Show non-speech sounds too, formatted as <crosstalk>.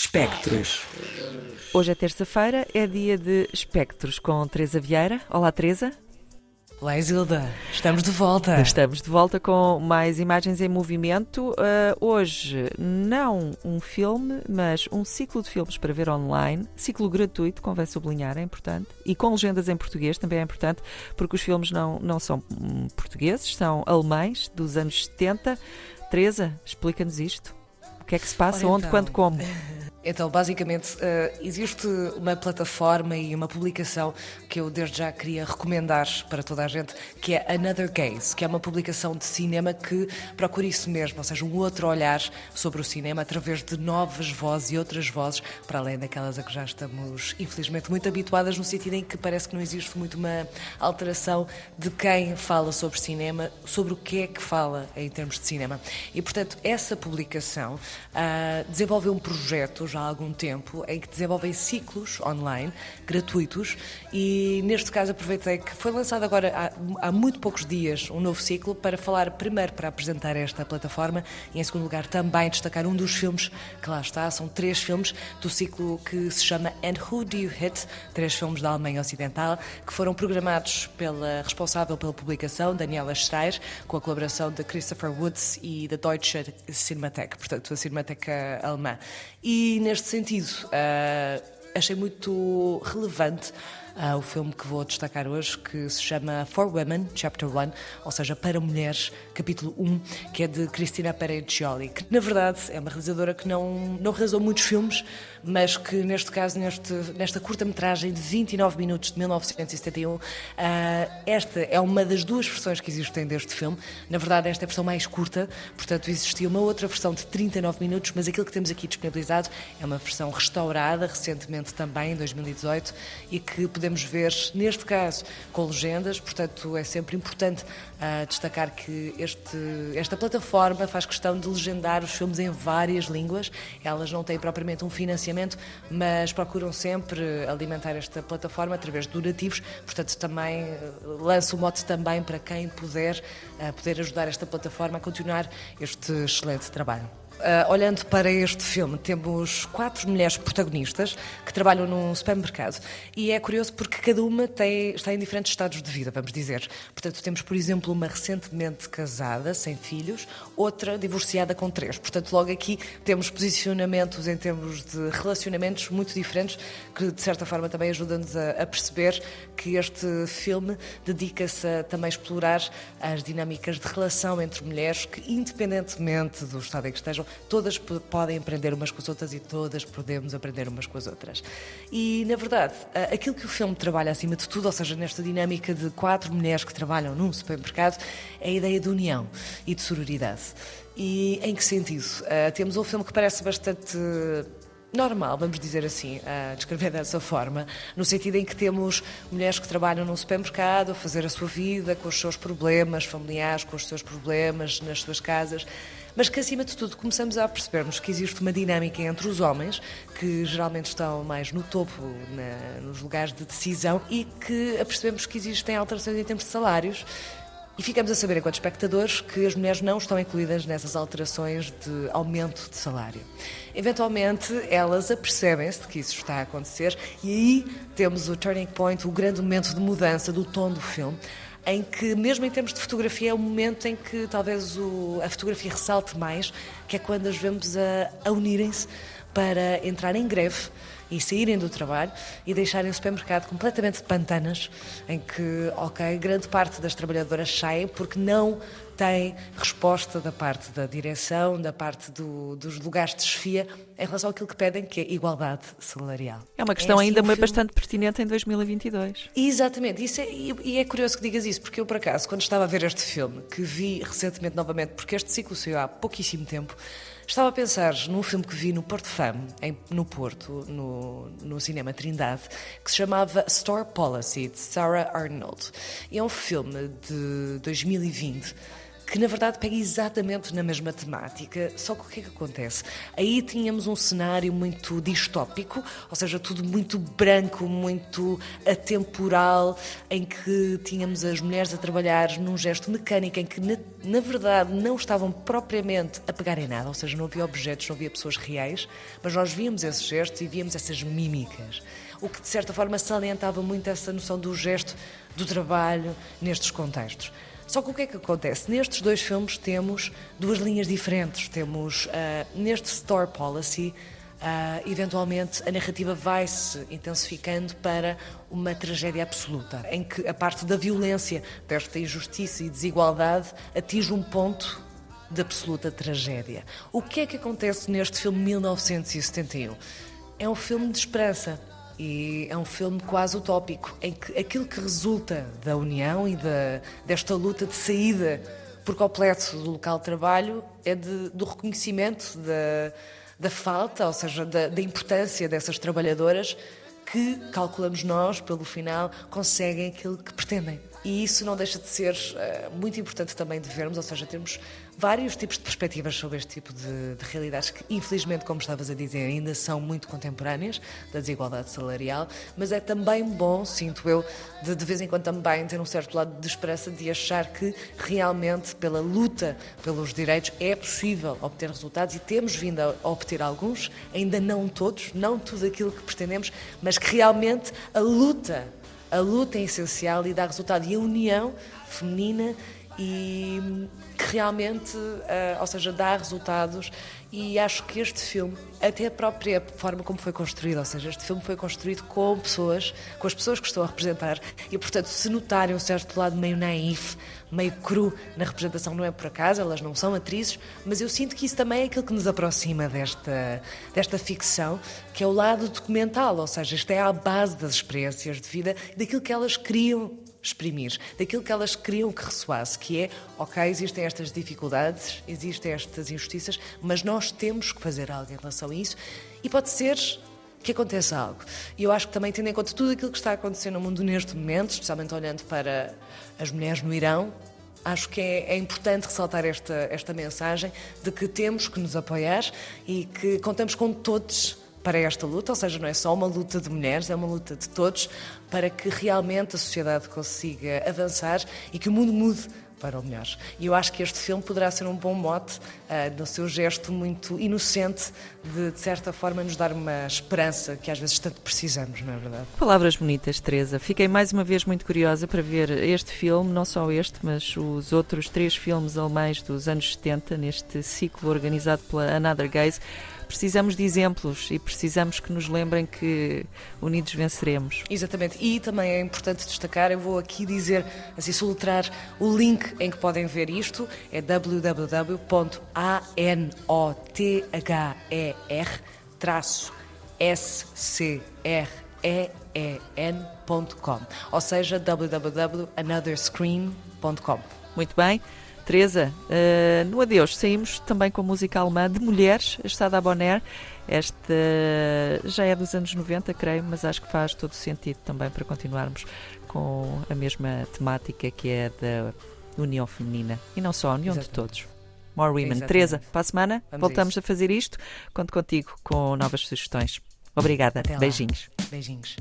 Espectros. Hoje é terça-feira, é dia de Espectros com Teresa Vieira. Olá, Teresa. Olá, Isilda. Estamos de volta. Estamos de volta com mais imagens em movimento. Uh, hoje, não um filme, mas um ciclo de filmes para ver online. Ciclo gratuito, convém sublinhar, é importante. E com legendas em português também é importante, porque os filmes não, não são hum, portugueses, são alemães dos anos 70. Teresa, explica-nos isto. O que é que se passa, Ora, onde, então. quando, como? <laughs> Então, basicamente, eh, existe uma plataforma e uma publicação que eu desde já queria recomendar para toda a gente, que é Another Gaze, que é uma publicação de cinema que procura isso mesmo, ou seja, um outro olhar sobre o cinema através de novas vozes e outras vozes, para além daquelas a que já estamos, infelizmente, muito habituadas, no sentido em que parece que não existe muito uma alteração de quem fala sobre cinema, sobre o que é que fala em termos de cinema. E, portanto, essa publicação ah, desenvolveu um projeto já há algum tempo em que desenvolvem ciclos online gratuitos e neste caso aproveitei que foi lançado agora há, há muito poucos dias um novo ciclo para falar primeiro para apresentar esta plataforma e em segundo lugar também destacar um dos filmes que lá está, são três filmes do ciclo que se chama And Who Do You Hit? Três filmes da Alemanha Ocidental que foram programados pela responsável pela publicação, Daniela Schreier, com a colaboração de Christopher Woods e da Deutsche Cinematheek, portanto a Cinemateca alemã. E neste sentido, uh, achei muito relevante uh, o filme que vou destacar hoje, que se chama For Women, Chapter 1, ou seja, Para Mulheres, capítulo 1, que é de Cristina Pereccioli, que na verdade é uma realizadora que não, não realizou muitos filmes, mas que neste caso, neste, nesta curta-metragem de 29 minutos de 1971, uh, esta é uma das duas versões que existem deste filme. Na verdade, esta é a versão mais curta, portanto, existia uma outra versão de 39 minutos, mas aquilo que temos aqui disponibilizado é uma versão restaurada, recentemente também, em 2018, e que podemos ver, neste caso, com legendas, portanto, é sempre importante uh, destacar que este, esta plataforma faz questão de legendar os filmes em várias línguas. Elas não têm propriamente um financiamento, mas procuram sempre alimentar esta plataforma através de donativos. Portanto, também uh, lanço o mote também para quem puder, uh, poder ajudar esta plataforma a continuar este excelente trabalho. Uh, olhando para este filme, temos quatro mulheres protagonistas que trabalham num supermercado. E é curioso porque cada uma tem, está em diferentes estados de vida, vamos dizer. Portanto, temos, por exemplo, uma recentemente casada, sem filhos, outra divorciada com três. Portanto, logo aqui temos posicionamentos em termos de relacionamentos muito diferentes, que de certa forma também ajudam-nos a, a, perceber que este filme dedica-se a também explorar as dinâmicas de relação entre mulheres que, independentemente do estado em que estejam, todas podem aprender umas com as outras e todas podemos aprender umas com as outras. E, na verdade, aquilo que o filme trabalha acima de tudo, ou seja, nesta dinâmica de quatro mulheres que trabalham num supermercado, é a ideia de união e de sororidade. E em que sentido? Uh, temos um filme que parece bastante normal, vamos dizer assim, a descrever dessa forma, no sentido em que temos mulheres que trabalham num supermercado a fazer a sua vida com os seus problemas familiares, com os seus problemas nas suas casas, mas que acima de tudo começamos a percebermos que existe uma dinâmica entre os homens, que geralmente estão mais no topo, na, nos lugares de decisão, e que apercebemos que existem alterações em termos de salários e ficamos a saber, enquanto espectadores, que as mulheres não estão incluídas nessas alterações de aumento de salário. Eventualmente, elas apercebem-se de que isso está a acontecer e aí temos o turning point, o grande momento de mudança do tom do filme, em que, mesmo em termos de fotografia, é o momento em que talvez o, a fotografia ressalte mais, que é quando as vemos a, a unirem-se para entrar em greve e saírem do trabalho e deixarem o supermercado completamente de pantanas, em que, ok, grande parte das trabalhadoras saem porque não têm resposta da parte da direção, da parte do, dos lugares de desfia, em relação àquilo que pedem, que é igualdade salarial. É uma questão é assim ainda filme... bastante pertinente em 2022. Exatamente, isso é, e é curioso que digas isso, porque eu, por acaso, quando estava a ver este filme, que vi recentemente novamente, porque este ciclo saiu há pouquíssimo tempo, Estava a pensar num filme que vi no Porto Fam, em, no Porto, no, no cinema Trindade, que se chamava Store Policy, de Sarah Arnold. E é um filme de 2020 que na verdade pega exatamente na mesma temática, só que o que é que acontece? Aí tínhamos um cenário muito distópico, ou seja, tudo muito branco, muito atemporal, em que tínhamos as mulheres a trabalhar num gesto mecânico, em que na, na verdade não estavam propriamente a pegar em nada, ou seja, não havia objetos, não havia pessoas reais, mas nós víamos esses gestos e víamos essas mímicas, o que de certa forma salientava muito essa noção do gesto do trabalho nestes contextos. Só que o que é que acontece? Nestes dois filmes temos duas linhas diferentes. Temos, uh, neste Store Policy, uh, eventualmente a narrativa vai-se intensificando para uma tragédia absoluta, em que a parte da violência, desta injustiça e desigualdade, atinge um ponto de absoluta tragédia. O que é que acontece neste filme 1971? É um filme de esperança e é um filme quase utópico, em que aquilo que resulta da união e da, desta luta de saída por completo do local de trabalho é de, do reconhecimento da, da falta, ou seja, da, da importância dessas trabalhadoras que, calculamos nós, pelo final, conseguem aquilo que pretendem. E isso não deixa de ser uh, muito importante também de vermos, ou seja, temos vários tipos de perspectivas sobre este tipo de, de, realidades que, infelizmente, como estavas a dizer, ainda são muito contemporâneas da desigualdade salarial, mas é também bom, sinto eu, de, de vez em quando também ter um certo lado de esperança de achar que realmente, pela luta pelos direitos, é possível obter resultados e temos vindo a obter alguns, ainda não todos, não tudo aquilo que pretendemos, mas que realmente a luta a luta é essencial e dá resultado. E a união feminina e que realmente, uh, ou seja, dá resultados. E acho que este filme, até a própria forma como foi construído, ou seja, este filme foi construído com pessoas, com as pessoas que estou a representar. E, portanto, se notarem um certo lado meio naif, meio cru na representação, não é por acaso, elas não são atrizes, mas eu sinto que isso também é aquilo que nos aproxima desta, desta ficção, que é o lado documental, ou seja, isto é a base das experiências de vida, daquilo que elas criam exprimir, daquilo que elas queriam que ressoasse, que é, ok, existem estas dificuldades, existem estas injustiças, mas nós temos que fazer algo em relação a isso e pode ser que aconteça algo. E eu acho que também, tendo em conta tudo aquilo que está acontecendo no mundo neste momento, especialmente olhando para as mulheres no Irão, acho que é, é, importante ressaltar esta, esta mensagem de que temos que nos apoiar e que contamos com todos para esta luta, ou seja, não é só uma luta de mulheres, é uma luta de todos para que realmente a sociedade consiga avançar e que o mundo mude para o melhor. E eu acho que este filme poderá ser um bom mote uh, no seu gesto muito inocente de, de certa forma, nos dar uma esperança que às vezes tanto precisamos, não é verdade? Palavras bonitas, Teresa. Fiquei mais uma vez muito curiosa para ver este filme, não só este, mas os outros três filmes alemães dos anos 70, neste ciclo organizado pela Another Gaze. Precisamos de exemplos e precisamos que nos lembrem que unidos venceremos. Exatamente. E também é importante destacar, eu vou aqui dizer, assim, soletrar o link em que podem ver isto, é www.another-screen.com ou seja, www.anotherscreen.com. Muito bem. Teresa, uh, no adeus saímos também com a música alemã de mulheres, a Estada Bonner. Esta já é dos anos 90, creio, mas acho que faz todo sentido também para continuarmos com a mesma temática que é da união feminina. E não só, a união Exatamente. de todos. More Women. Exatamente. Teresa, para a semana Vamos voltamos a, a, fazer isto. Conto contigo com novas sugestões. Obrigada. Beijinhos. Beijinhos.